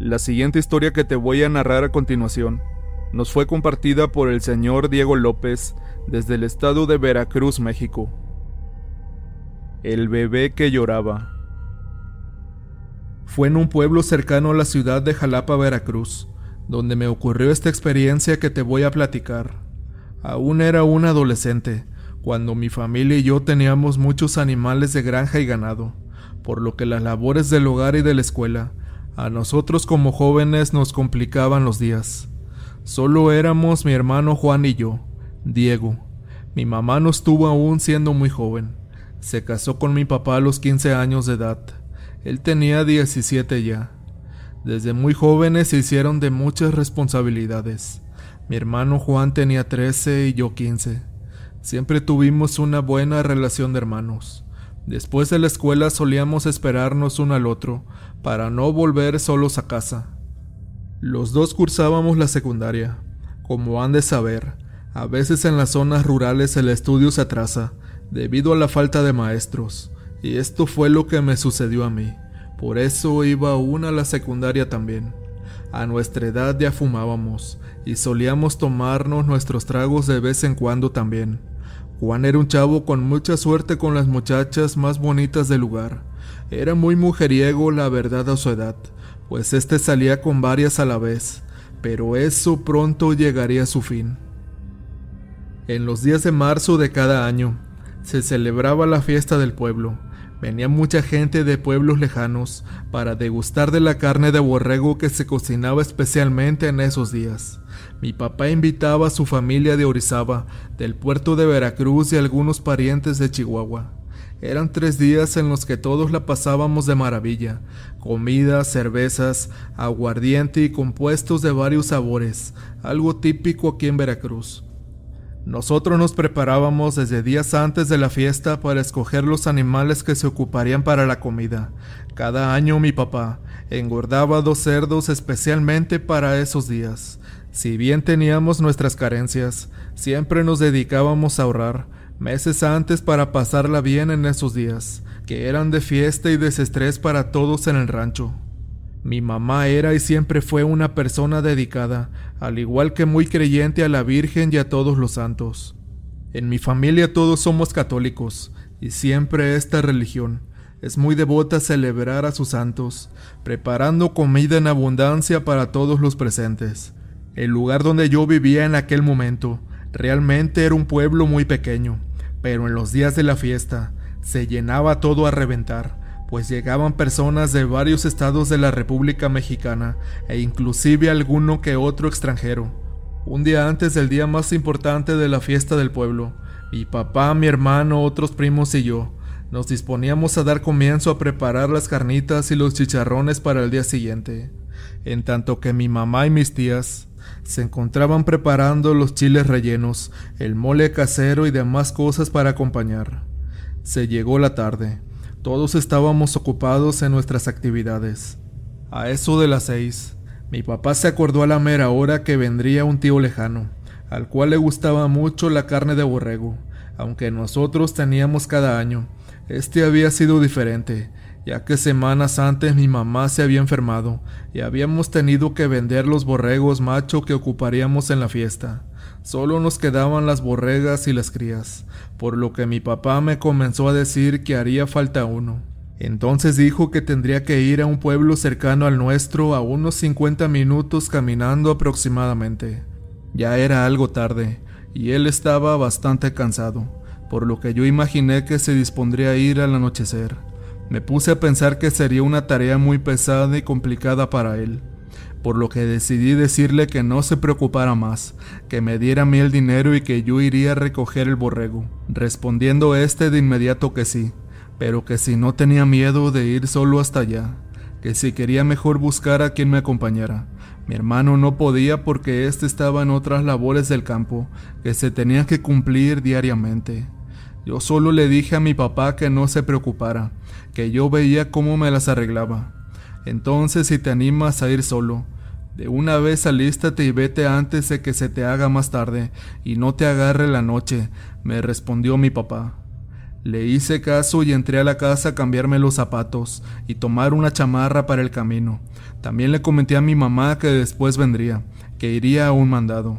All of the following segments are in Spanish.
La siguiente historia que te voy a narrar a continuación nos fue compartida por el señor Diego López desde el estado de Veracruz, México. El bebé que lloraba. Fue en un pueblo cercano a la ciudad de Jalapa, Veracruz, donde me ocurrió esta experiencia que te voy a platicar. Aún era un adolescente, cuando mi familia y yo teníamos muchos animales de granja y ganado, por lo que las labores del hogar y de la escuela a nosotros como jóvenes nos complicaban los días. Solo éramos mi hermano Juan y yo, Diego. Mi mamá nos tuvo aún siendo muy joven. Se casó con mi papá a los 15 años de edad. Él tenía 17 ya. Desde muy jóvenes se hicieron de muchas responsabilidades. Mi hermano Juan tenía 13 y yo 15. Siempre tuvimos una buena relación de hermanos. Después de la escuela solíamos esperarnos uno al otro para no volver solos a casa. Los dos cursábamos la secundaria. Como han de saber, a veces en las zonas rurales el estudio se atrasa debido a la falta de maestros, y esto fue lo que me sucedió a mí. Por eso iba aún a la secundaria también. A nuestra edad ya fumábamos y solíamos tomarnos nuestros tragos de vez en cuando también. Juan era un chavo con mucha suerte con las muchachas más bonitas del lugar. Era muy mujeriego, la verdad, a su edad, pues éste salía con varias a la vez, pero eso pronto llegaría a su fin. En los días de marzo de cada año, se celebraba la fiesta del pueblo. Venía mucha gente de pueblos lejanos para degustar de la carne de borrego que se cocinaba especialmente en esos días. Mi papá invitaba a su familia de Orizaba, del puerto de Veracruz y algunos parientes de Chihuahua. Eran tres días en los que todos la pasábamos de maravilla. Comida, cervezas, aguardiente y compuestos de varios sabores, algo típico aquí en Veracruz. Nosotros nos preparábamos desde días antes de la fiesta para escoger los animales que se ocuparían para la comida. Cada año mi papá engordaba dos cerdos especialmente para esos días. Si bien teníamos nuestras carencias, siempre nos dedicábamos a ahorrar meses antes para pasarla bien en esos días, que eran de fiesta y desestrés para todos en el rancho. Mi mamá era y siempre fue una persona dedicada, al igual que muy creyente a la Virgen y a todos los santos. En mi familia todos somos católicos, y siempre esta religión es muy devota celebrar a sus santos, preparando comida en abundancia para todos los presentes. El lugar donde yo vivía en aquel momento realmente era un pueblo muy pequeño, pero en los días de la fiesta se llenaba todo a reventar, pues llegaban personas de varios estados de la República Mexicana e inclusive alguno que otro extranjero. Un día antes del día más importante de la fiesta del pueblo, mi papá, mi hermano, otros primos y yo nos disponíamos a dar comienzo a preparar las carnitas y los chicharrones para el día siguiente, en tanto que mi mamá y mis tías se encontraban preparando los chiles rellenos, el mole casero y demás cosas para acompañar. Se llegó la tarde. Todos estábamos ocupados en nuestras actividades. A eso de las seis, mi papá se acordó a la mera hora que vendría un tío lejano, al cual le gustaba mucho la carne de borrego, aunque nosotros teníamos cada año. Este había sido diferente, ya que semanas antes mi mamá se había enfermado y habíamos tenido que vender los borregos macho que ocuparíamos en la fiesta. Solo nos quedaban las borregas y las crías, por lo que mi papá me comenzó a decir que haría falta uno. Entonces dijo que tendría que ir a un pueblo cercano al nuestro a unos 50 minutos caminando aproximadamente. Ya era algo tarde, y él estaba bastante cansado, por lo que yo imaginé que se dispondría a ir al anochecer. Me puse a pensar que sería una tarea muy pesada y complicada para él, por lo que decidí decirle que no se preocupara más, que me diera a mí el dinero y que yo iría a recoger el borrego, respondiendo este de inmediato que sí, pero que si no tenía miedo de ir solo hasta allá, que si quería mejor buscar a quien me acompañara. Mi hermano no podía porque éste estaba en otras labores del campo que se tenían que cumplir diariamente. Yo solo le dije a mi papá que no se preocupara, que yo veía cómo me las arreglaba. Entonces, si te animas a ir solo, de una vez alístate y vete antes de que se te haga más tarde y no te agarre la noche, me respondió mi papá. Le hice caso y entré a la casa a cambiarme los zapatos y tomar una chamarra para el camino. También le comenté a mi mamá que después vendría, que iría a un mandado.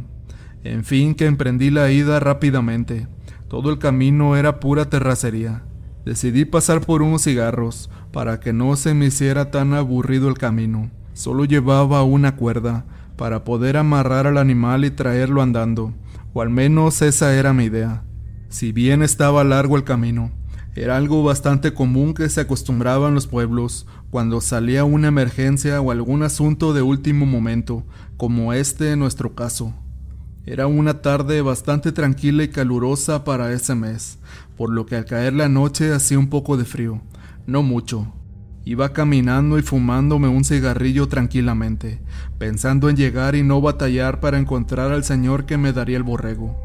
En fin, que emprendí la ida rápidamente. Todo el camino era pura terracería. Decidí pasar por unos cigarros para que no se me hiciera tan aburrido el camino. Solo llevaba una cuerda para poder amarrar al animal y traerlo andando, o al menos esa era mi idea. Si bien estaba largo el camino, era algo bastante común que se acostumbraba en los pueblos cuando salía una emergencia o algún asunto de último momento, como este en nuestro caso. Era una tarde bastante tranquila y calurosa para ese mes, por lo que al caer la noche hacía un poco de frío, no mucho. Iba caminando y fumándome un cigarrillo tranquilamente, pensando en llegar y no batallar para encontrar al señor que me daría el borrego.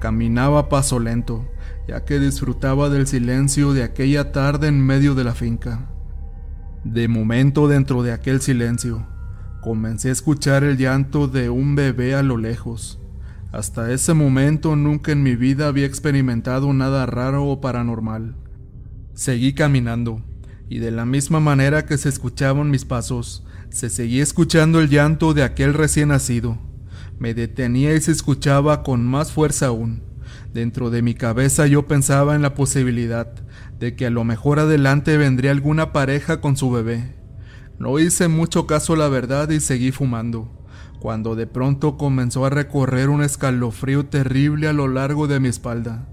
Caminaba a paso lento, ya que disfrutaba del silencio de aquella tarde en medio de la finca. De momento dentro de aquel silencio, comencé a escuchar el llanto de un bebé a lo lejos. Hasta ese momento nunca en mi vida había experimentado nada raro o paranormal. Seguí caminando, y de la misma manera que se escuchaban mis pasos, se seguía escuchando el llanto de aquel recién nacido. Me detenía y se escuchaba con más fuerza aún. Dentro de mi cabeza yo pensaba en la posibilidad de que a lo mejor adelante vendría alguna pareja con su bebé. No hice mucho caso la verdad y seguí fumando, cuando de pronto comenzó a recorrer un escalofrío terrible a lo largo de mi espalda.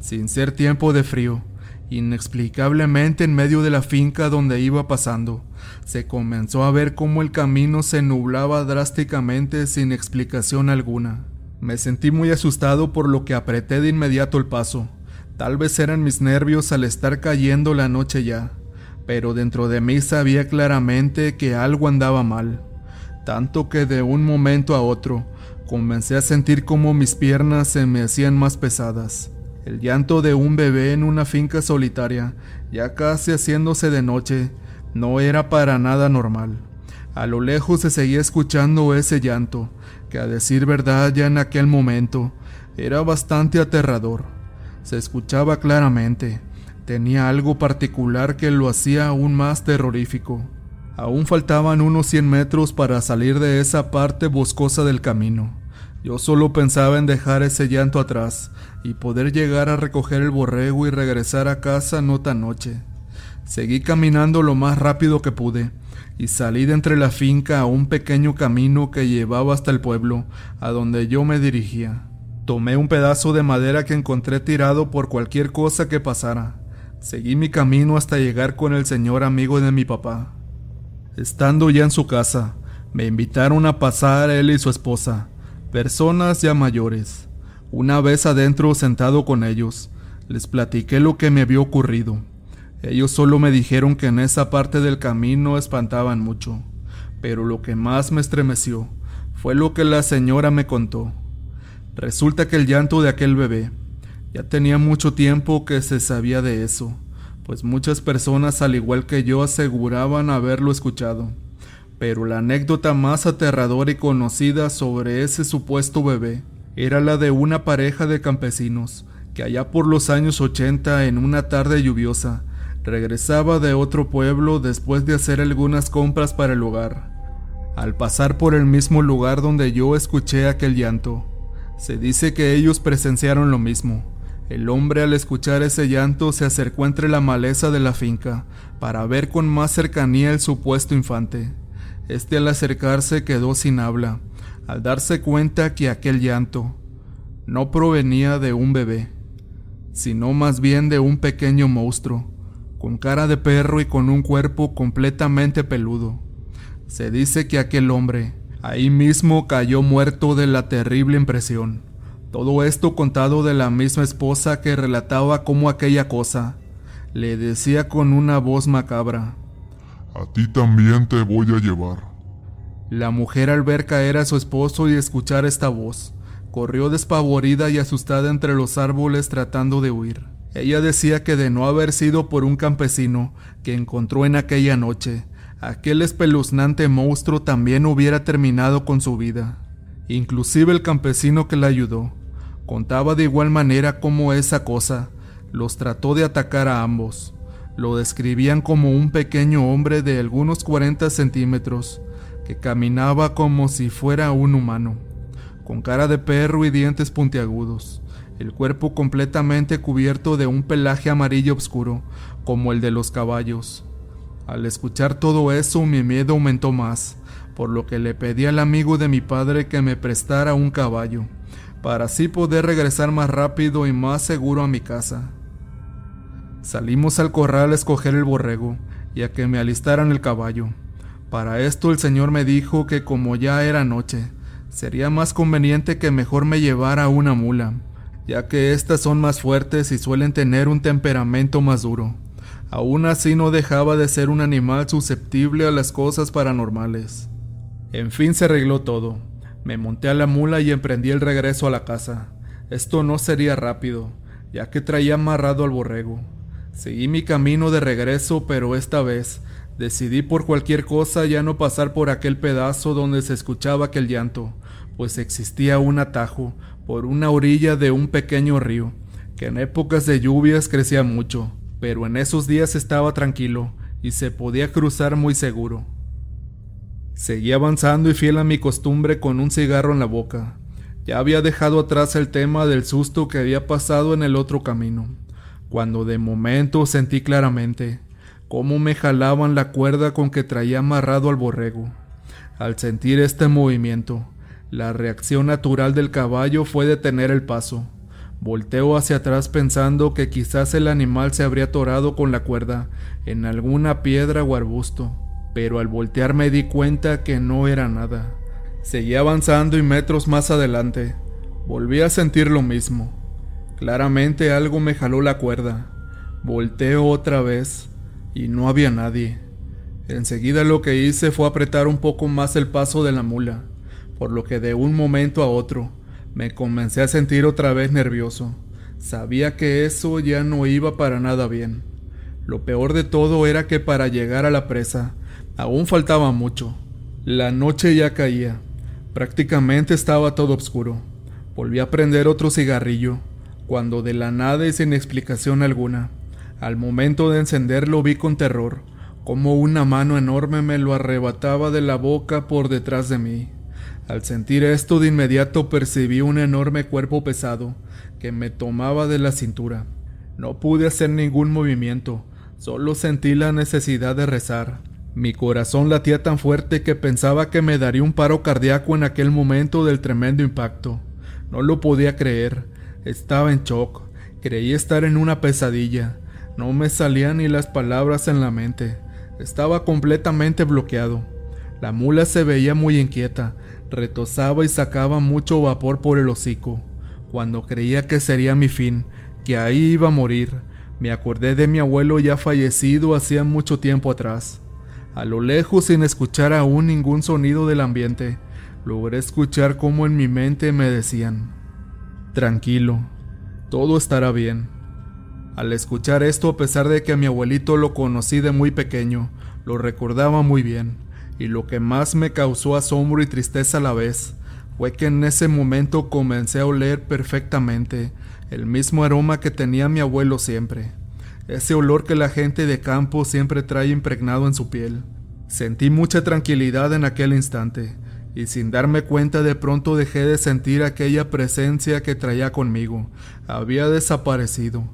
Sin ser tiempo de frío, inexplicablemente en medio de la finca donde iba pasando, se comenzó a ver cómo el camino se nublaba drásticamente sin explicación alguna. Me sentí muy asustado por lo que apreté de inmediato el paso. Tal vez eran mis nervios al estar cayendo la noche ya, pero dentro de mí sabía claramente que algo andaba mal, tanto que de un momento a otro comencé a sentir como mis piernas se me hacían más pesadas. El llanto de un bebé en una finca solitaria, ya casi haciéndose de noche, no era para nada normal. A lo lejos se seguía escuchando ese llanto, que a decir verdad ya en aquel momento era bastante aterrador. Se escuchaba claramente, tenía algo particular que lo hacía aún más terrorífico. Aún faltaban unos 100 metros para salir de esa parte boscosa del camino. Yo solo pensaba en dejar ese llanto atrás y poder llegar a recoger el borrego y regresar a casa no tan noche. Seguí caminando lo más rápido que pude y salí de entre la finca a un pequeño camino que llevaba hasta el pueblo, a donde yo me dirigía. Tomé un pedazo de madera que encontré tirado por cualquier cosa que pasara. Seguí mi camino hasta llegar con el señor amigo de mi papá. Estando ya en su casa, me invitaron a pasar él y su esposa, personas ya mayores. Una vez adentro sentado con ellos, les platiqué lo que me había ocurrido. Ellos solo me dijeron que en esa parte del camino espantaban mucho, pero lo que más me estremeció fue lo que la señora me contó. Resulta que el llanto de aquel bebé ya tenía mucho tiempo que se sabía de eso, pues muchas personas al igual que yo aseguraban haberlo escuchado. Pero la anécdota más aterradora y conocida sobre ese supuesto bebé era la de una pareja de campesinos que allá por los años 80 en una tarde lluviosa Regresaba de otro pueblo después de hacer algunas compras para el hogar. Al pasar por el mismo lugar donde yo escuché aquel llanto, se dice que ellos presenciaron lo mismo. El hombre al escuchar ese llanto se acercó entre la maleza de la finca para ver con más cercanía el supuesto infante. Este al acercarse quedó sin habla, al darse cuenta que aquel llanto no provenía de un bebé, sino más bien de un pequeño monstruo con cara de perro y con un cuerpo completamente peludo. Se dice que aquel hombre ahí mismo cayó muerto de la terrible impresión. Todo esto contado de la misma esposa que relataba cómo aquella cosa le decía con una voz macabra. A ti también te voy a llevar. La mujer al ver caer a su esposo y escuchar esta voz, corrió despavorida y asustada entre los árboles tratando de huir. Ella decía que de no haber sido por un campesino que encontró en aquella noche, aquel espeluznante monstruo también hubiera terminado con su vida. Inclusive el campesino que la ayudó contaba de igual manera cómo esa cosa los trató de atacar a ambos. Lo describían como un pequeño hombre de algunos 40 centímetros, que caminaba como si fuera un humano, con cara de perro y dientes puntiagudos, el cuerpo completamente cubierto de un pelaje amarillo oscuro, como el de los caballos. Al escuchar todo eso mi miedo aumentó más, por lo que le pedí al amigo de mi padre que me prestara un caballo, para así poder regresar más rápido y más seguro a mi casa. Salimos al corral a escoger el borrego y a que me alistaran el caballo. Para esto el señor me dijo que como ya era noche, sería más conveniente que mejor me llevara una mula, ya que éstas son más fuertes y suelen tener un temperamento más duro. Aún así no dejaba de ser un animal susceptible a las cosas paranormales. En fin se arregló todo. Me monté a la mula y emprendí el regreso a la casa. Esto no sería rápido, ya que traía amarrado al borrego. Seguí mi camino de regreso, pero esta vez decidí por cualquier cosa ya no pasar por aquel pedazo donde se escuchaba aquel llanto, pues existía un atajo por una orilla de un pequeño río, que en épocas de lluvias crecía mucho, pero en esos días estaba tranquilo y se podía cruzar muy seguro. Seguí avanzando y fiel a mi costumbre con un cigarro en la boca. Ya había dejado atrás el tema del susto que había pasado en el otro camino cuando de momento sentí claramente cómo me jalaban la cuerda con que traía amarrado al borrego. Al sentir este movimiento, la reacción natural del caballo fue detener el paso. Volteo hacia atrás pensando que quizás el animal se habría atorado con la cuerda en alguna piedra o arbusto, pero al voltear me di cuenta que no era nada. Seguí avanzando y metros más adelante, volví a sentir lo mismo Claramente algo me jaló la cuerda. Volteo otra vez y no había nadie. Enseguida lo que hice fue apretar un poco más el paso de la mula, por lo que de un momento a otro me comencé a sentir otra vez nervioso. Sabía que eso ya no iba para nada bien. Lo peor de todo era que para llegar a la presa aún faltaba mucho. La noche ya caía. Prácticamente estaba todo oscuro. Volví a prender otro cigarrillo cuando de la nada y sin explicación alguna, al momento de encenderlo vi con terror como una mano enorme me lo arrebataba de la boca por detrás de mí. Al sentir esto de inmediato percibí un enorme cuerpo pesado que me tomaba de la cintura. No pude hacer ningún movimiento, solo sentí la necesidad de rezar. Mi corazón latía tan fuerte que pensaba que me daría un paro cardíaco en aquel momento del tremendo impacto. No lo podía creer. Estaba en shock. Creí estar en una pesadilla. No me salían ni las palabras en la mente. Estaba completamente bloqueado. La mula se veía muy inquieta, retosaba y sacaba mucho vapor por el hocico. Cuando creía que sería mi fin, que ahí iba a morir, me acordé de mi abuelo ya fallecido hacía mucho tiempo atrás. A lo lejos, sin escuchar aún ningún sonido del ambiente, logré escuchar cómo en mi mente me decían, Tranquilo, todo estará bien. Al escuchar esto, a pesar de que a mi abuelito lo conocí de muy pequeño, lo recordaba muy bien, y lo que más me causó asombro y tristeza a la vez, fue que en ese momento comencé a oler perfectamente el mismo aroma que tenía mi abuelo siempre, ese olor que la gente de campo siempre trae impregnado en su piel. Sentí mucha tranquilidad en aquel instante, y sin darme cuenta de pronto dejé de sentir aquella presencia que traía conmigo. Había desaparecido.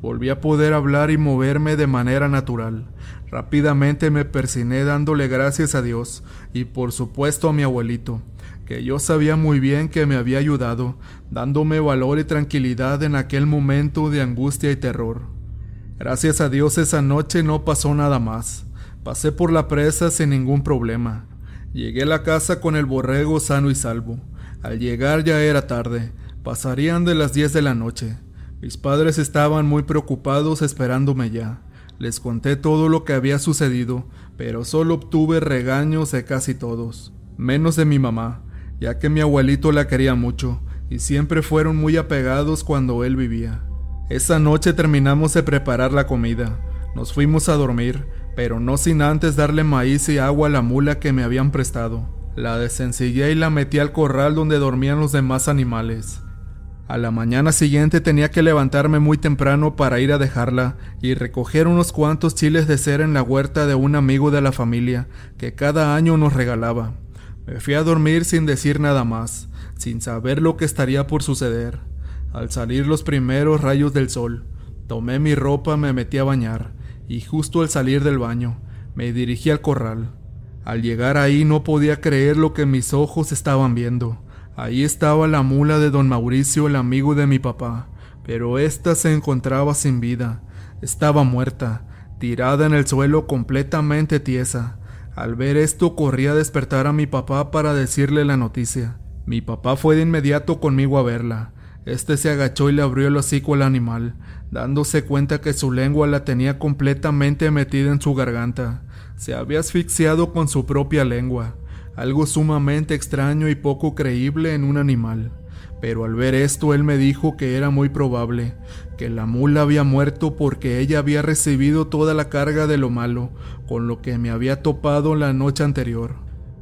Volví a poder hablar y moverme de manera natural. Rápidamente me persiné dándole gracias a Dios y por supuesto a mi abuelito, que yo sabía muy bien que me había ayudado, dándome valor y tranquilidad en aquel momento de angustia y terror. Gracias a Dios esa noche no pasó nada más. Pasé por la presa sin ningún problema. Llegué a la casa con el borrego sano y salvo. Al llegar ya era tarde, pasarían de las diez de la noche. Mis padres estaban muy preocupados esperándome ya. Les conté todo lo que había sucedido, pero solo obtuve regaños de casi todos, menos de mi mamá, ya que mi abuelito la quería mucho y siempre fueron muy apegados cuando él vivía. Esa noche terminamos de preparar la comida, nos fuimos a dormir, pero no sin antes darle maíz y agua a la mula que me habían prestado. La desencillé y la metí al corral donde dormían los demás animales. A la mañana siguiente tenía que levantarme muy temprano para ir a dejarla y recoger unos cuantos chiles de cera en la huerta de un amigo de la familia que cada año nos regalaba. Me fui a dormir sin decir nada más, sin saber lo que estaría por suceder. Al salir los primeros rayos del sol, tomé mi ropa, me metí a bañar y justo al salir del baño, me dirigí al corral. Al llegar ahí no podía creer lo que mis ojos estaban viendo. Ahí estaba la mula de don Mauricio, el amigo de mi papá, pero ésta se encontraba sin vida. Estaba muerta, tirada en el suelo completamente tiesa. Al ver esto corrí a despertar a mi papá para decirle la noticia. Mi papá fue de inmediato conmigo a verla. Este se agachó y le abrió el hocico al animal, dándose cuenta que su lengua la tenía completamente metida en su garganta. Se había asfixiado con su propia lengua algo sumamente extraño y poco creíble en un animal. Pero al ver esto él me dijo que era muy probable, que la mula había muerto porque ella había recibido toda la carga de lo malo, con lo que me había topado la noche anterior.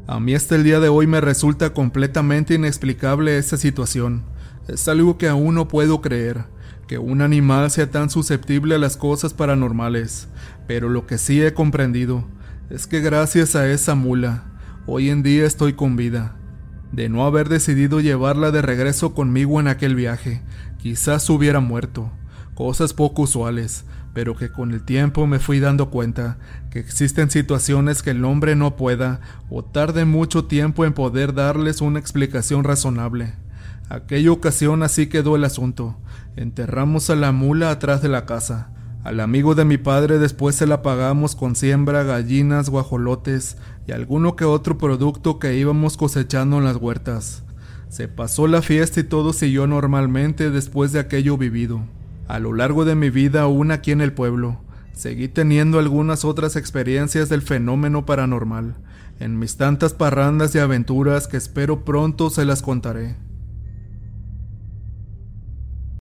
A mí hasta el día de hoy me resulta completamente inexplicable esa situación. Es algo que aún no puedo creer, que un animal sea tan susceptible a las cosas paranormales, pero lo que sí he comprendido es que gracias a esa mula, Hoy en día estoy con vida. De no haber decidido llevarla de regreso conmigo en aquel viaje, quizás hubiera muerto. Cosas poco usuales, pero que con el tiempo me fui dando cuenta que existen situaciones que el hombre no pueda o tarde mucho tiempo en poder darles una explicación razonable. Aquella ocasión así quedó el asunto. Enterramos a la mula atrás de la casa. Al amigo de mi padre después se la pagamos con siembra, gallinas, guajolotes y alguno que otro producto que íbamos cosechando en las huertas. Se pasó la fiesta y todo siguió normalmente después de aquello vivido. A lo largo de mi vida aún aquí en el pueblo, seguí teniendo algunas otras experiencias del fenómeno paranormal, en mis tantas parrandas y aventuras que espero pronto se las contaré.